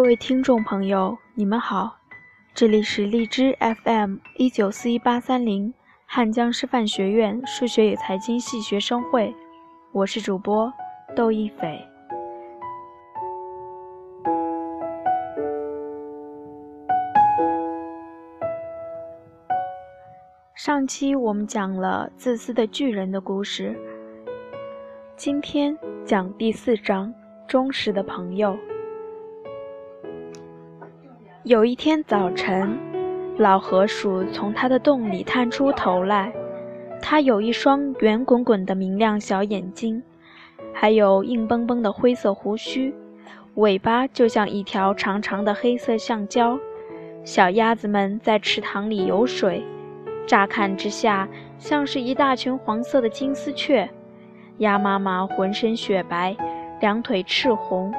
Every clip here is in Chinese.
各位听众朋友，你们好，这里是荔枝 FM 一九四一八三零汉江师范学院数学与财经系学生会，我是主播窦一斐。上期我们讲了自私的巨人的故事，今天讲第四章忠实的朋友。有一天早晨，老河鼠从它的洞里探出头来。它有一双圆滚滚的明亮小眼睛，还有硬绷绷的灰色胡须，尾巴就像一条长长的黑色橡胶。小鸭子们在池塘里游水，乍看之下像是一大群黄色的金丝雀。鸭妈妈浑身雪白，两腿赤红。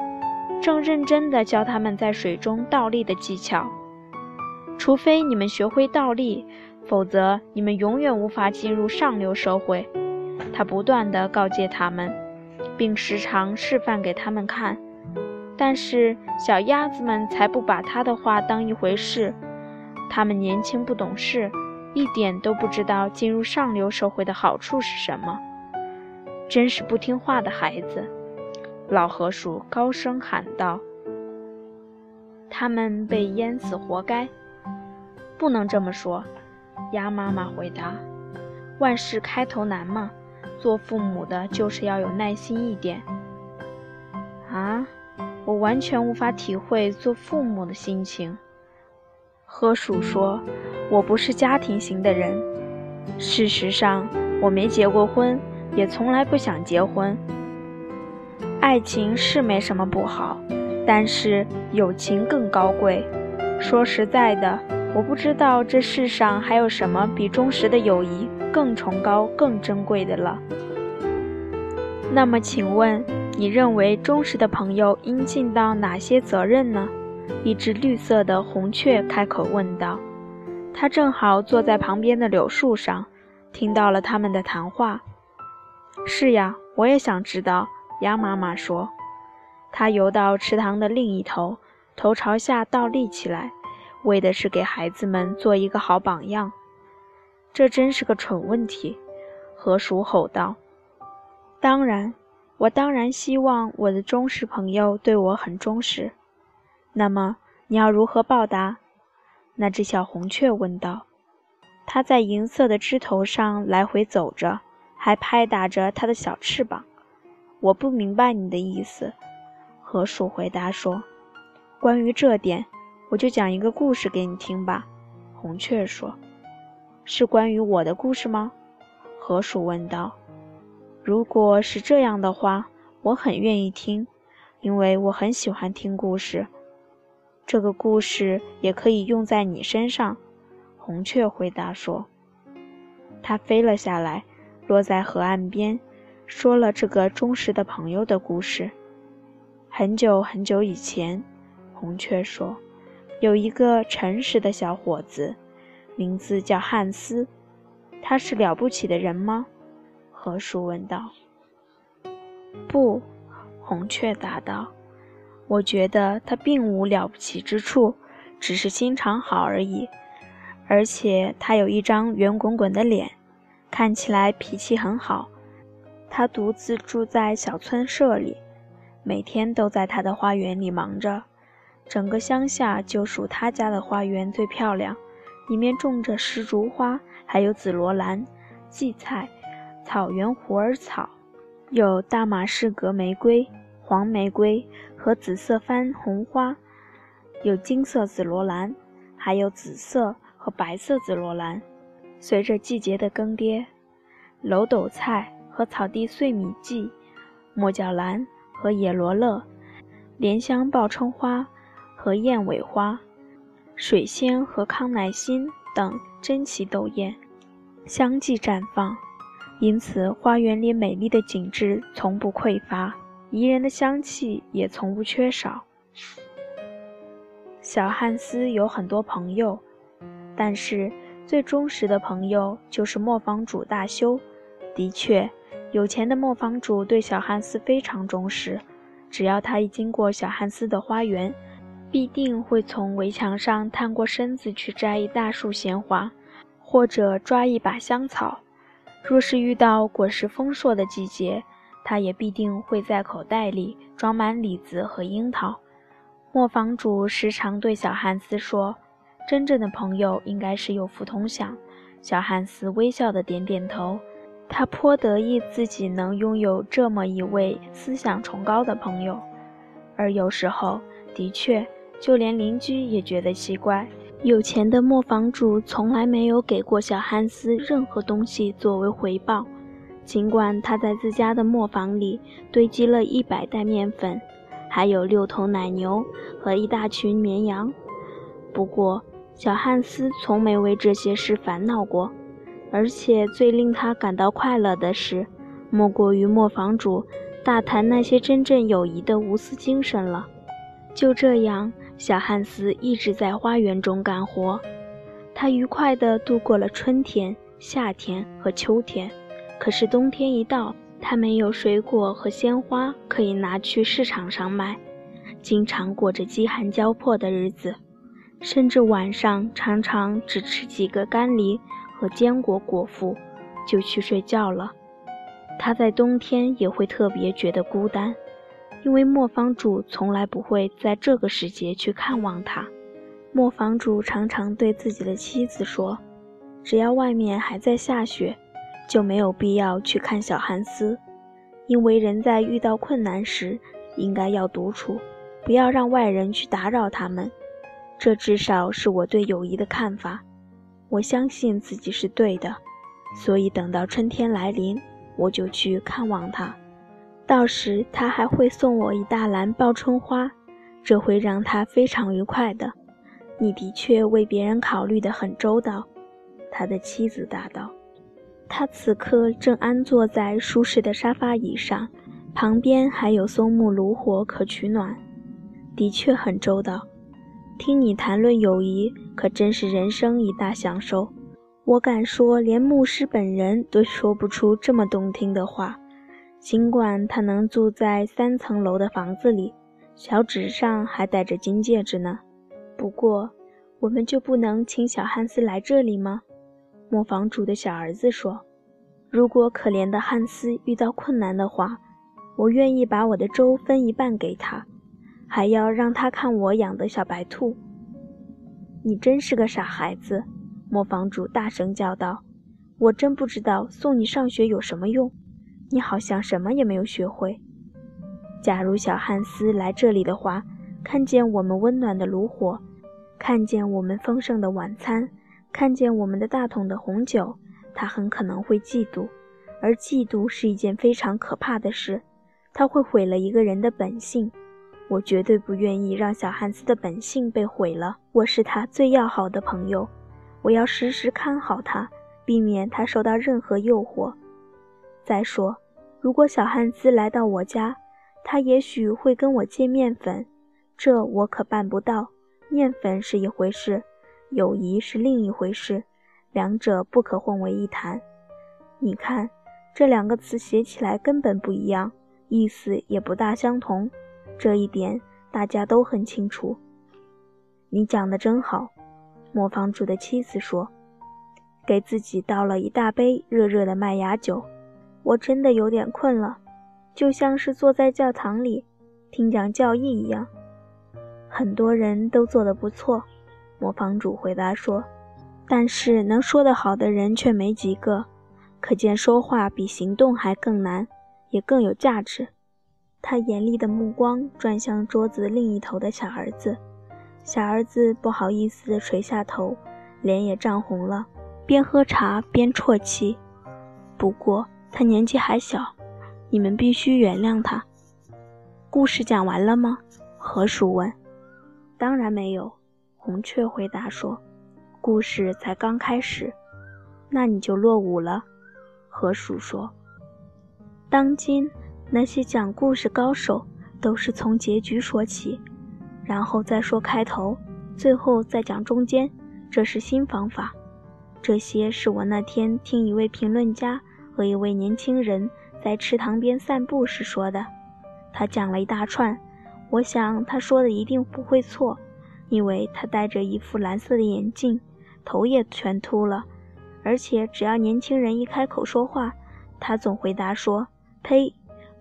正认真地教他们在水中倒立的技巧，除非你们学会倒立，否则你们永远无法进入上流社会。他不断地告诫他们，并时常示范给他们看。但是小鸭子们才不把他的话当一回事。他们年轻不懂事，一点都不知道进入上流社会的好处是什么。真是不听话的孩子。老河鼠高声喊道：“他们被淹死活该！”不能这么说，鸭妈妈回答：“万事开头难嘛，做父母的就是要有耐心一点。”啊，我完全无法体会做父母的心情。河鼠说：“我不是家庭型的人，事实上，我没结过婚，也从来不想结婚。”爱情是没什么不好，但是友情更高贵。说实在的，我不知道这世上还有什么比忠实的友谊更崇高、更珍贵的了。那么，请问你认为忠实的朋友应尽到哪些责任呢？一只绿色的红雀开口问道。它正好坐在旁边的柳树上，听到了他们的谈话。是呀，我也想知道。鸭妈妈说：“它游到池塘的另一头，头朝下倒立起来，为的是给孩子们做一个好榜样。”这真是个蠢问题，河鼠吼道。“当然，我当然希望我的忠实朋友对我很忠实。那么，你要如何报答？”那只小红雀问道。它在银色的枝头上来回走着，还拍打着它的小翅膀。我不明白你的意思，河鼠回答说：“关于这点，我就讲一个故事给你听吧。”红雀说：“是关于我的故事吗？”河鼠问道。“如果是这样的话，我很愿意听，因为我很喜欢听故事。这个故事也可以用在你身上。”红雀回答说。它飞了下来，落在河岸边。说了这个忠实的朋友的故事。很久很久以前，红雀说，有一个诚实的小伙子，名字叫汉斯。他是了不起的人吗？河鼠问道。不，红雀答道。我觉得他并无了不起之处，只是心肠好而已。而且他有一张圆滚滚的脸，看起来脾气很好。他独自住在小村舍里，每天都在他的花园里忙着。整个乡下就属他家的花园最漂亮，里面种着石竹花，还有紫罗兰、荠菜、草原虎耳草，有大马士革玫瑰、黄玫瑰和紫色番红花，有金色紫罗兰，还有紫色和白色紫罗兰。随着季节的更迭，楼斗菜。和草地碎米荠、莫角兰和野罗勒、莲香报春花和燕尾花、水仙和康乃馨等争奇斗艳，相继绽放，因此花园里美丽的景致从不匮乏，宜人的香气也从不缺少。小汉斯有很多朋友，但是最忠实的朋友就是磨坊主大修。的确。有钱的磨坊主对小汉斯非常忠实，只要他一经过小汉斯的花园，必定会从围墙上探过身子去摘一大束鲜花，或者抓一把香草。若是遇到果实丰硕的季节，他也必定会在口袋里装满李子和樱桃。磨坊主时常对小汉斯说：“真正的朋友应该是有福同享。”小汉斯微笑的点点头，他颇得意自己能拥有这么一位思想崇高的朋友。而有时候，的确，就连邻居也觉得奇怪：有钱的磨坊主从来没有给过小汉斯任何东西作为回报，尽管他在自家的磨坊里堆积了一百袋面粉。还有六头奶牛和一大群绵羊。不过，小汉斯从没为这些事烦恼过，而且最令他感到快乐的是，莫过于磨坊主大谈那些真正友谊的无私精神了。就这样，小汉斯一直在花园中干活，他愉快地度过了春天、夏天和秋天。可是冬天一到，他没有水果和鲜花可以拿去市场上卖，经常过着饥寒交迫的日子，甚至晚上常常只吃几个干梨和坚果果腹，就去睡觉了。他在冬天也会特别觉得孤单，因为磨坊主从来不会在这个时节去看望他。磨坊主常常对自己的妻子说：“只要外面还在下雪。”就没有必要去看小汉斯，因为人在遇到困难时，应该要独处，不要让外人去打扰他们。这至少是我对友谊的看法。我相信自己是对的，所以等到春天来临，我就去看望他。到时他还会送我一大篮报春花，这会让他非常愉快的。你的确为别人考虑得很周到，他的妻子答道。他此刻正安坐在舒适的沙发椅上，旁边还有松木炉火可取暖，的确很周到。听你谈论友谊，可真是人生一大享受。我敢说，连牧师本人都说不出这么动听的话。尽管他能住在三层楼的房子里，小指上还戴着金戒指呢。不过，我们就不能请小汉斯来这里吗？磨坊主的小儿子说：“如果可怜的汉斯遇到困难的话，我愿意把我的粥分一半给他，还要让他看我养的小白兔。”你真是个傻孩子！磨坊主大声叫道：“我真不知道送你上学有什么用，你好像什么也没有学会。假如小汉斯来这里的话，看见我们温暖的炉火，看见我们丰盛的晚餐。”看见我们的大桶的红酒，他很可能会嫉妒，而嫉妒是一件非常可怕的事，它会毁了一个人的本性。我绝对不愿意让小汉斯的本性被毁了。我是他最要好的朋友，我要时时看好他，避免他受到任何诱惑。再说，如果小汉斯来到我家，他也许会跟我借面粉，这我可办不到。面粉是一回事。友谊是另一回事，两者不可混为一谈。你看，这两个词写起来根本不一样，意思也不大相同，这一点大家都很清楚。你讲的真好，磨坊主的妻子说，给自己倒了一大杯热热的麦芽酒。我真的有点困了，就像是坐在教堂里听讲教义一样。很多人都做得不错。磨坊主回答说：“但是能说得好的人却没几个，可见说话比行动还更难，也更有价值。”他严厉的目光转向桌子另一头的小儿子，小儿子不好意思地垂下头，脸也涨红了，边喝茶边啜泣。不过他年纪还小，你们必须原谅他。故事讲完了吗？河鼠问。“当然没有。”红雀回答说：“故事才刚开始，那你就落伍了。”河鼠说：“当今那些讲故事高手都是从结局说起，然后再说开头，最后再讲中间，这是新方法。这些是我那天听一位评论家和一位年轻人在池塘边散步时说的。他讲了一大串，我想他说的一定不会错。”因为他戴着一副蓝色的眼镜，头也全秃了，而且只要年轻人一开口说话，他总回答说：“呸！”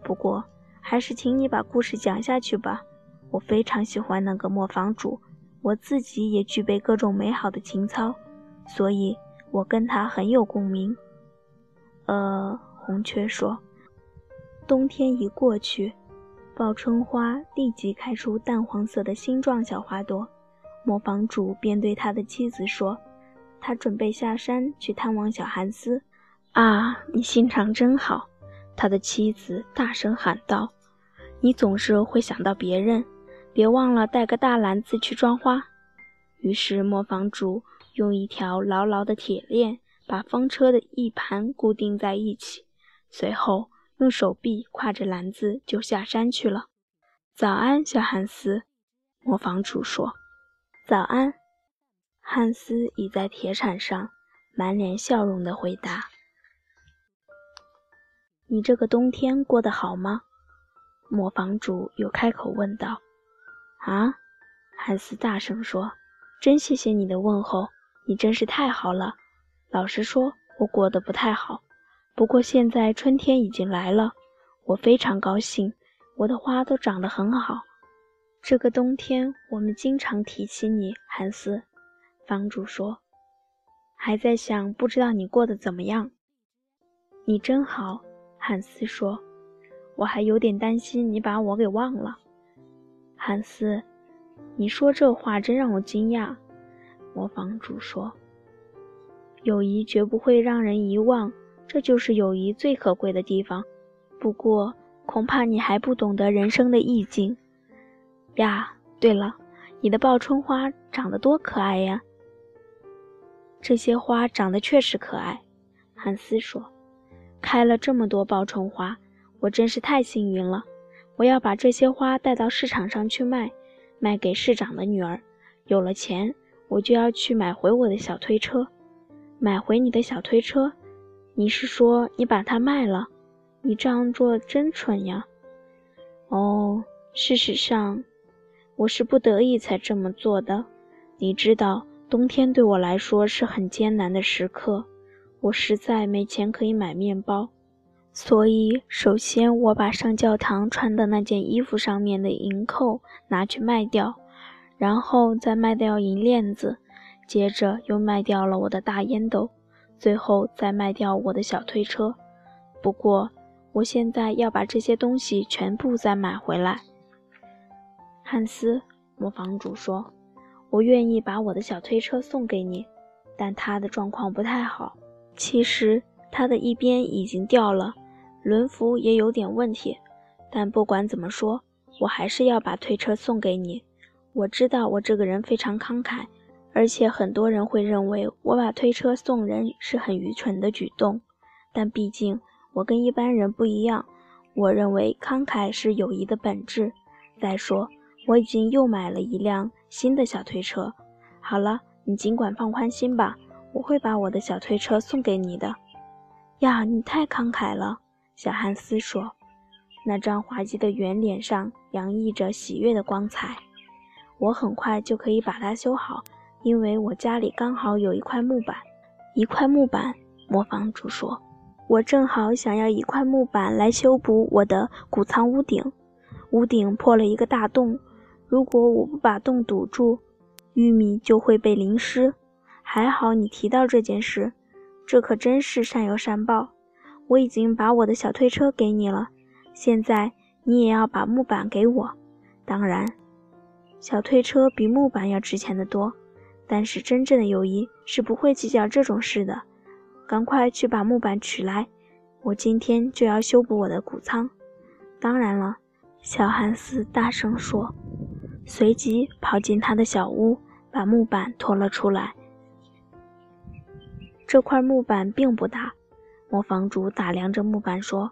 不过，还是请你把故事讲下去吧。我非常喜欢那个磨坊主，我自己也具备各种美好的情操，所以我跟他很有共鸣。呃，红雀说，冬天一过去，报春花立即开出淡黄色的星状小花朵。磨坊主便对他的妻子说：“他准备下山去探望小汉斯。”啊，你心肠真好！他的妻子大声喊道：“你总是会想到别人，别忘了带个大篮子去装花。”于是磨坊主用一条牢牢的铁链把风车的一盘固定在一起，随后用手臂挎着篮子就下山去了。“早安，小汉斯。”磨坊主说。早安，汉斯倚在铁铲上，满脸笑容地回答：“你这个冬天过得好吗？”磨坊主又开口问道。“啊！”汉斯大声说，“真谢谢你的问候，你真是太好了。老实说，我过得不太好，不过现在春天已经来了，我非常高兴，我的花都长得很好。”这个冬天，我们经常提起你，汉斯。房主说：“还在想，不知道你过得怎么样。”你真好，汉斯说：“我还有点担心你把我给忘了。”汉斯，你说这话真让我惊讶。磨坊主说：“友谊绝不会让人遗忘，这就是友谊最可贵的地方。不过，恐怕你还不懂得人生的意境。”呀，对了，你的报春花长得多可爱呀！这些花长得确实可爱，汉斯说。开了这么多报春花，我真是太幸运了。我要把这些花带到市场上去卖，卖给市长的女儿。有了钱，我就要去买回我的小推车。买回你的小推车？你是说你把它卖了？你这样做真蠢呀！哦，事实上。我是不得已才这么做的，你知道，冬天对我来说是很艰难的时刻，我实在没钱可以买面包，所以首先我把上教堂穿的那件衣服上面的银扣拿去卖掉，然后再卖掉银链子，接着又卖掉了我的大烟斗，最后再卖掉我的小推车。不过，我现在要把这些东西全部再买回来。汉斯，磨坊主说：“我愿意把我的小推车送给你，但它的状况不太好。其实它的一边已经掉了，轮辐也有点问题。但不管怎么说，我还是要把推车送给你。我知道我这个人非常慷慨，而且很多人会认为我把推车送人是很愚蠢的举动。但毕竟我跟一般人不一样，我认为慷慨是友谊的本质。再说。”我已经又买了一辆新的小推车。好了，你尽管放宽心吧，我会把我的小推车送给你的。呀，你太慷慨了，小汉斯说，那张滑稽的圆脸上洋溢着喜悦的光彩。我很快就可以把它修好，因为我家里刚好有一块木板。一块木板，磨坊主说，我正好想要一块木板来修补我的谷仓屋顶，屋顶破了一个大洞。如果我不把洞堵住，玉米就会被淋湿。还好你提到这件事，这可真是善有善报。我已经把我的小推车给你了，现在你也要把木板给我。当然，小推车比木板要值钱的多。但是真正的友谊是不会计较这种事的。赶快去把木板取来，我今天就要修补我的谷仓。当然了，小汉斯大声说。随即跑进他的小屋，把木板拖了出来。这块木板并不大，磨坊主打量着木板说：“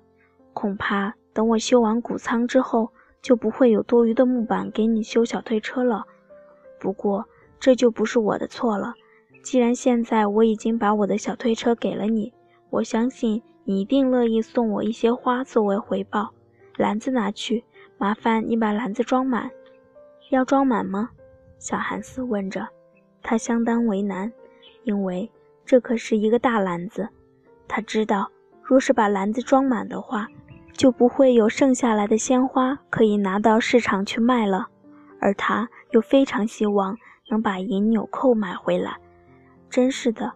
恐怕等我修完谷仓之后，就不会有多余的木板给你修小推车了。不过这就不是我的错了。既然现在我已经把我的小推车给了你，我相信你一定乐意送我一些花作为回报。篮子拿去，麻烦你把篮子装满。”要装满吗？小汉斯问着。他相当为难，因为这可是一个大篮子。他知道，若是把篮子装满的话，就不会有剩下来的鲜花可以拿到市场去卖了。而他又非常希望能把银纽扣买回来。真是的，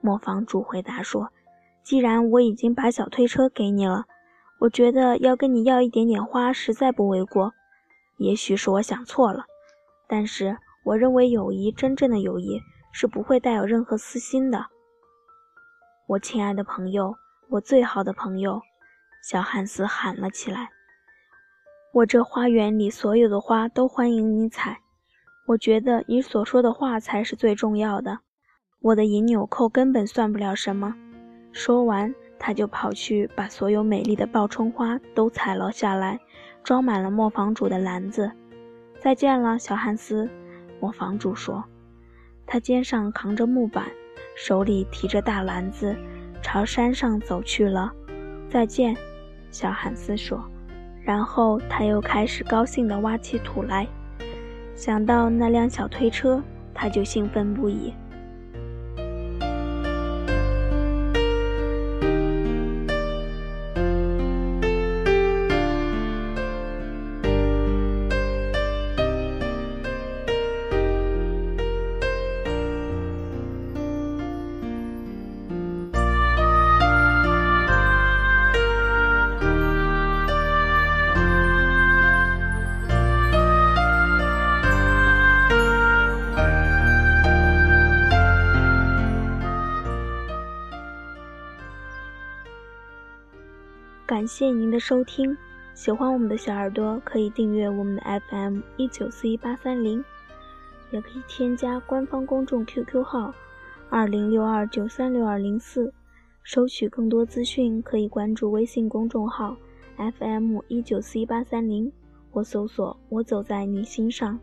磨坊主回答说：“既然我已经把小推车给你了，我觉得要跟你要一点点花实在不为过。也许是我想错了，但是……”我认为友谊，真正的友谊是不会带有任何私心的。我亲爱的朋友，我最好的朋友，小汉斯喊了起来：“我这花园里所有的花都欢迎你采。我觉得你所说的话才是最重要的。我的银纽扣根本算不了什么。”说完，他就跑去把所有美丽的报春花都采了下来，装满了磨坊主的篮子。再见了，小汉斯。磨坊主说：“他肩上扛着木板，手里提着大篮子，朝山上走去了。”再见，小汉斯说。然后他又开始高兴地挖起土来。想到那辆小推车，他就兴奋不已。感谢您的收听，喜欢我们的小耳朵可以订阅我们的 FM 一九四一八三零，也可以添加官方公众 QQ 号二零六二九三六二零四，收取更多资讯可以关注微信公众号 FM 一九四一八三零或搜索“我走在你心上”。